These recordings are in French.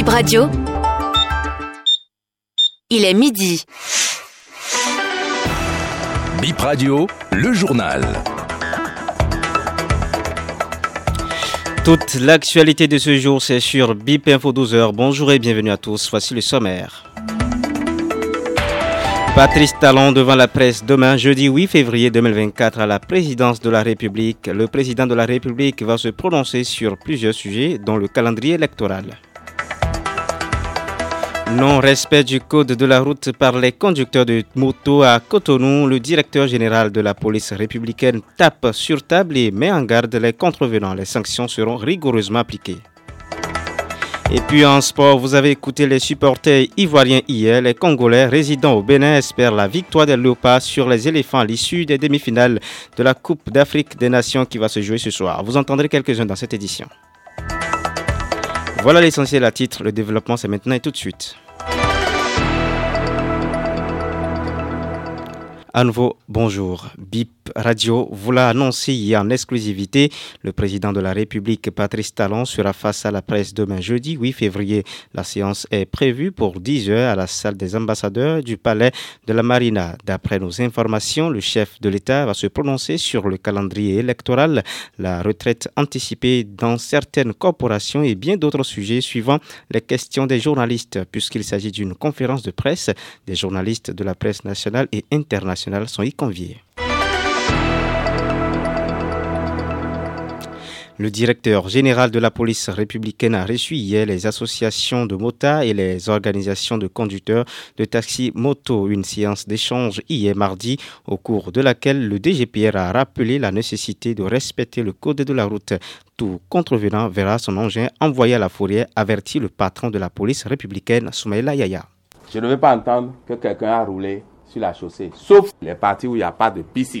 Bip Radio. Il est midi. Bip Radio, le journal. Toute l'actualité de ce jour, c'est sur BIP Info 12h. Bonjour et bienvenue à tous. Voici le sommaire. Patrice Talon devant la presse demain, jeudi 8 février 2024, à la présidence de la République. Le président de la République va se prononcer sur plusieurs sujets, dont le calendrier électoral. Non-respect du code de la route par les conducteurs de moto à Cotonou, le directeur général de la police républicaine tape sur table et met en garde les contrevenants. Les sanctions seront rigoureusement appliquées. Et puis en sport, vous avez écouté les supporters ivoiriens hier. Les Congolais résidant au Bénin espèrent la victoire des Léopards sur les éléphants à l'issue des demi-finales de la Coupe d'Afrique des Nations qui va se jouer ce soir. Vous entendrez quelques-uns dans cette édition. Voilà l'essentiel à titre. Le développement, c'est maintenant et tout de suite. À nouveau, bonjour. BIP Radio vous l'a annoncé hier en exclusivité. Le président de la République, Patrice Talon, sera face à la presse demain jeudi 8 février. La séance est prévue pour 10 heures à la salle des ambassadeurs du palais de la Marina. D'après nos informations, le chef de l'État va se prononcer sur le calendrier électoral, la retraite anticipée dans certaines corporations et bien d'autres sujets suivant les questions des journalistes, puisqu'il s'agit d'une conférence de presse. Des journalistes de la presse nationale et internationale sont y conviés. Le directeur général de la police républicaine a reçu hier les associations de motards et les organisations de conducteurs de taxi moto. Une séance d'échange hier mardi au cours de laquelle le DGPR a rappelé la nécessité de respecter le code de la route. Tout contrevenant verra son engin envoyé à la forêt, avertit le patron de la police républicaine, Soumaïla Yaya. Je ne veux pas entendre que quelqu'un a roulé sur la chaussée, sauf les parties où il n'y a pas de piste.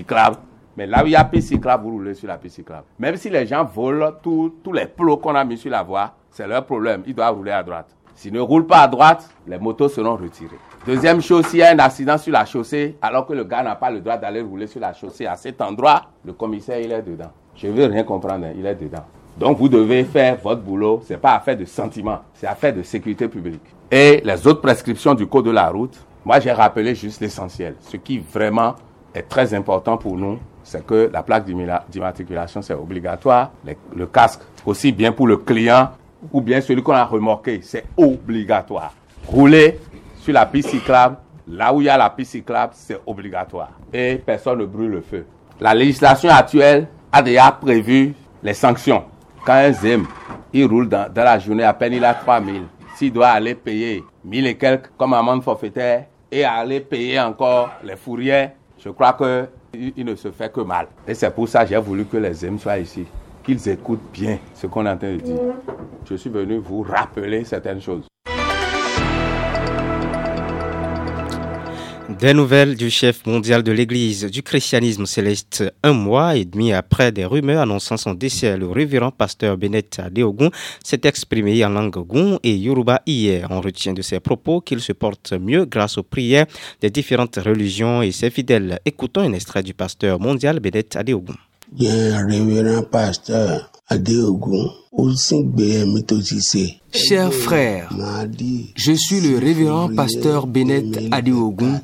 Mais là où il y a piste vous roulez sur la piste. Même si les gens volent tous les plots qu'on a mis sur la voie, c'est leur problème. Ils doivent rouler à droite. S'ils ne roulent pas à droite, les motos seront retirées. Deuxième chose, s'il y a un accident sur la chaussée, alors que le gars n'a pas le droit d'aller rouler sur la chaussée à cet endroit, le commissaire, il est dedans. Je ne veux rien comprendre, hein, il est dedans. Donc vous devez faire votre boulot. Ce n'est pas affaire de sentiment, c'est affaire de sécurité publique. Et les autres prescriptions du code de la route, moi, j'ai rappelé juste l'essentiel. Ce qui vraiment est très important pour nous, c'est que la plaque d'immatriculation, c'est obligatoire. Le, casque, aussi bien pour le client ou bien celui qu'on a remorqué, c'est obligatoire. Rouler sur la piste cyclable, là où il y a la piste cyclable, c'est obligatoire. Et personne ne brûle le feu. La législation actuelle a déjà prévu les sanctions. Quand un ZEM, il roule dans, dans la journée, à peine il a 3000. S'il doit aller payer 1000 et quelques comme amende forfaitaire, et aller payer encore les fourrières, je crois qu'il ne se fait que mal. Et c'est pour ça que j'ai voulu que les hommes soient ici, qu'ils écoutent bien ce qu'on est en train de dire. Je suis venu vous rappeler certaines choses. Des nouvelles du chef mondial de l'Église du christianisme céleste un mois et demi après des rumeurs annonçant son décès, le révérend pasteur Bennett Adeogun s'est exprimé en langue Gon et Yoruba hier. On retient de ses propos qu'il se porte mieux grâce aux prières des différentes religions et ses fidèles. Écoutons un extrait du pasteur mondial Bennett Adeogun. révérend pasteur Chers frères, je suis le révérend pasteur Bennett Adeogun.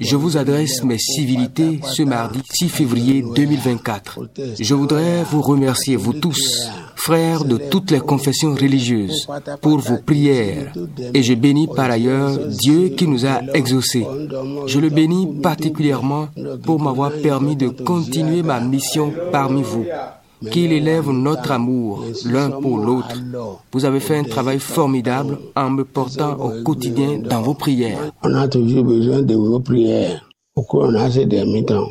Je vous adresse mes civilités ce mardi 6 février 2024. Je voudrais vous remercier, vous tous, frères de toutes les confessions religieuses, pour vos prières. Et je bénis par ailleurs Dieu qui nous a exaucés. Je le bénis particulièrement pour m'avoir permis de continuer ma mission parmi vous qu'il élève notre amour l'un pour l'autre. Vous avez fait un travail formidable en me portant au quotidien dans vos prières. On a toujours besoin de vos prières. Pourquoi on a ces derniers temps?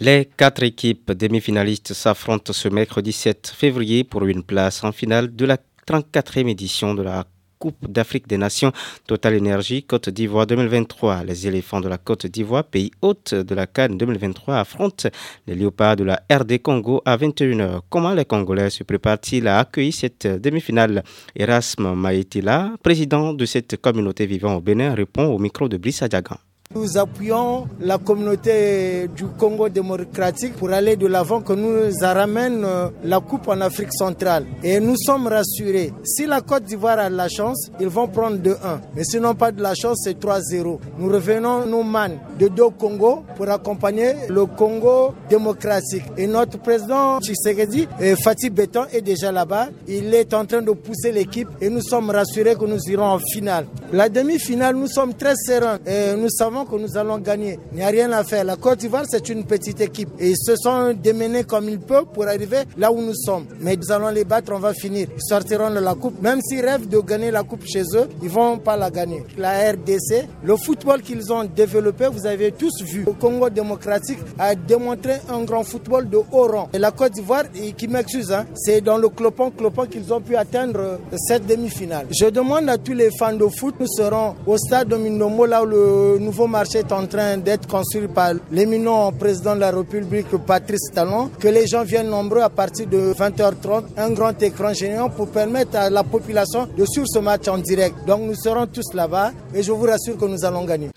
Les quatre équipes demi-finalistes s'affrontent ce mercredi 7 février pour une place en finale de la 34e édition de la Coupe d'Afrique des Nations Total Énergie Côte d'Ivoire 2023. Les éléphants de la Côte d'Ivoire, pays hôte de la Cannes 2023, affrontent les léopards de la RD Congo à 21h. Comment les Congolais se préparent-ils à accueillir cette demi-finale? Erasme Maïtila, président de cette communauté vivant au Bénin, répond au micro de Brice Adiagan. Nous appuyons la communauté du Congo démocratique pour aller de l'avant que nous ramène euh, la coupe en Afrique centrale. Et nous sommes rassurés. Si la Côte d'Ivoire a de la chance, ils vont prendre 2-1. Mais sinon pas de la chance, c'est 3-0. Nous revenons, nous man, de deux Congo pour accompagner le Congo démocratique. Et notre président Tshisekedi, Fatih Béton, est déjà là-bas. Il est en train de pousser l'équipe et nous sommes rassurés que nous irons en finale. La demi-finale, nous sommes très sereins et nous savons que nous allons gagner. Il n'y a rien à faire. La Côte d'Ivoire, c'est une petite équipe et ils se sont démenés comme ils peuvent pour arriver là où nous sommes. Mais nous allons les battre, on va finir. Ils sortiront de la coupe. Même s'ils rêvent de gagner la coupe chez eux, ils vont pas la gagner. La RDC, le football qu'ils ont développé, vous avez tous vu. Le Congo démocratique a démontré un grand football de haut rang. Et la Côte d'Ivoire, qui m'excuse, hein, c'est dans le clopon-clopon qu'ils ont pu atteindre cette demi-finale. Je demande à tous les fans de foot, nous serons au stade là où le nouveau marché est en train d'être construit par l'éminent président de la République, Patrice Talon, que les gens viennent nombreux à partir de 20h30, un grand écran géant pour permettre à la population de suivre ce match en direct. Donc nous serons tous là-bas et je vous rassure que nous allons gagner.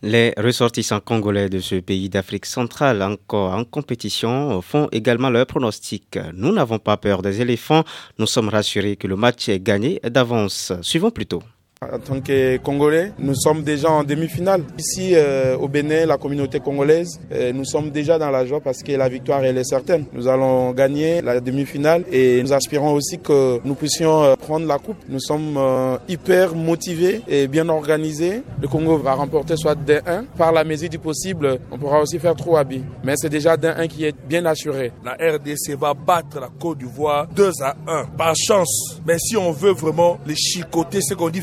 Les ressortissants congolais de ce pays d'Afrique centrale encore en compétition font également leur pronostic. Nous n'avons pas peur des éléphants, nous sommes rassurés que le match est gagné d'avance. Suivons plutôt. En tant que Congolais, nous sommes déjà en demi-finale. Ici, euh, au Bénin, la communauté congolaise, euh, nous sommes déjà dans la joie parce que la victoire, elle est certaine. Nous allons gagner la demi-finale et nous aspirons aussi que nous puissions euh, prendre la coupe. Nous sommes hyper motivés et bien organisés. Le Congo va remporter soit d 1 Par la mesure du possible, on pourra aussi faire 3 billes. Mais c'est déjà d 1 qui est bien assuré. La RDC va battre la Côte d'Ivoire 2 à 1. Par chance. Mais si on veut vraiment les chicoter, c'est qu'on dit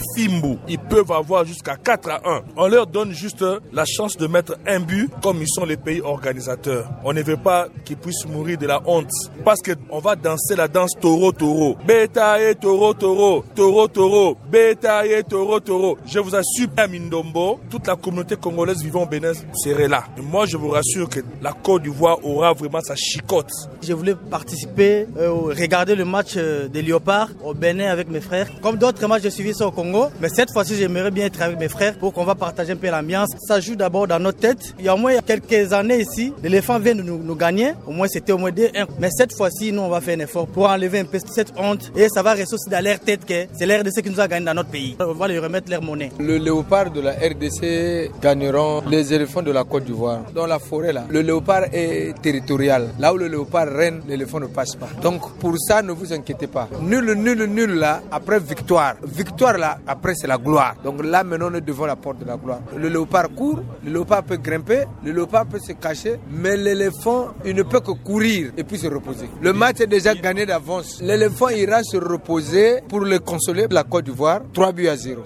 ils peuvent avoir jusqu'à 4 à 1. On leur donne juste la chance de mettre un but comme ils sont les pays organisateurs. On ne veut pas qu'ils puissent mourir de la honte parce qu'on va danser la danse taureau-taureau. Beta et taureau-taureau, taureau-taureau, beta et taureau-taureau. Je vous assure, à Mindombo, toute la communauté congolaise vivant au Bénin serait là. Et moi, je vous rassure que la Côte d'Ivoire aura vraiment sa chicote. Je voulais participer, euh, regarder le match euh, des Léopards au Bénin avec mes frères. Comme d'autres matchs, j'ai suivi ça au Congo. Mais cette fois-ci, j'aimerais bien être avec mes frères pour qu'on va partager un peu l'ambiance. Ça joue d'abord dans notre tête. Il y a au moins quelques années ici, l'éléphant vient de nous, gagner. Au moins, c'était au moins 2-1. Mais cette fois-ci, nous, on va faire un effort pour enlever un peu cette honte. Et ça va rester aussi dans leur tête que c'est l'RDC qui nous a gagné dans notre pays. On va leur remettre leur monnaie. Le léopard de la RDC gagneront les éléphants de la Côte d'Ivoire. Dans la forêt, là, le léopard est territorial. Là où le léopard règne, l'éléphant ne passe pas. Donc, pour ça, ne vous inquiétez pas. Nul, nul, nul, là, après victoire. Victoire, là, après c'est la gloire. Donc là, maintenant, on est devant la porte de la gloire. Le léopard court, le léopard peut grimper, le léopard peut se cacher, mais l'éléphant, il ne peut que courir et puis se reposer. Le match est déjà gagné d'avance. L'éléphant ira se reposer pour le consoler la Côte d'Ivoire, 3 buts à 0.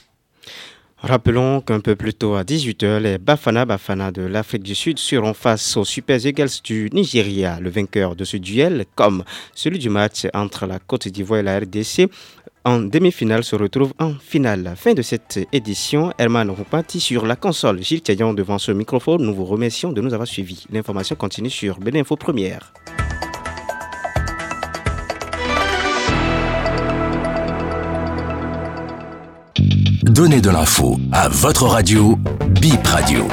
Rappelons qu'un peu plus tôt à 18h, les Bafana Bafana de l'Afrique du Sud seront face aux Super Eagles du Nigeria. Le vainqueur de ce duel, comme celui du match entre la Côte d'Ivoire et la RDC, en demi-finale se retrouve en finale. Fin de cette édition, Herman Roupati sur la console. Gilles Caillon devant ce microphone, nous vous remercions de nous avoir suivis. L'information continue sur Beninfo Première. Donnez de l'info à votre radio, Bip Radio.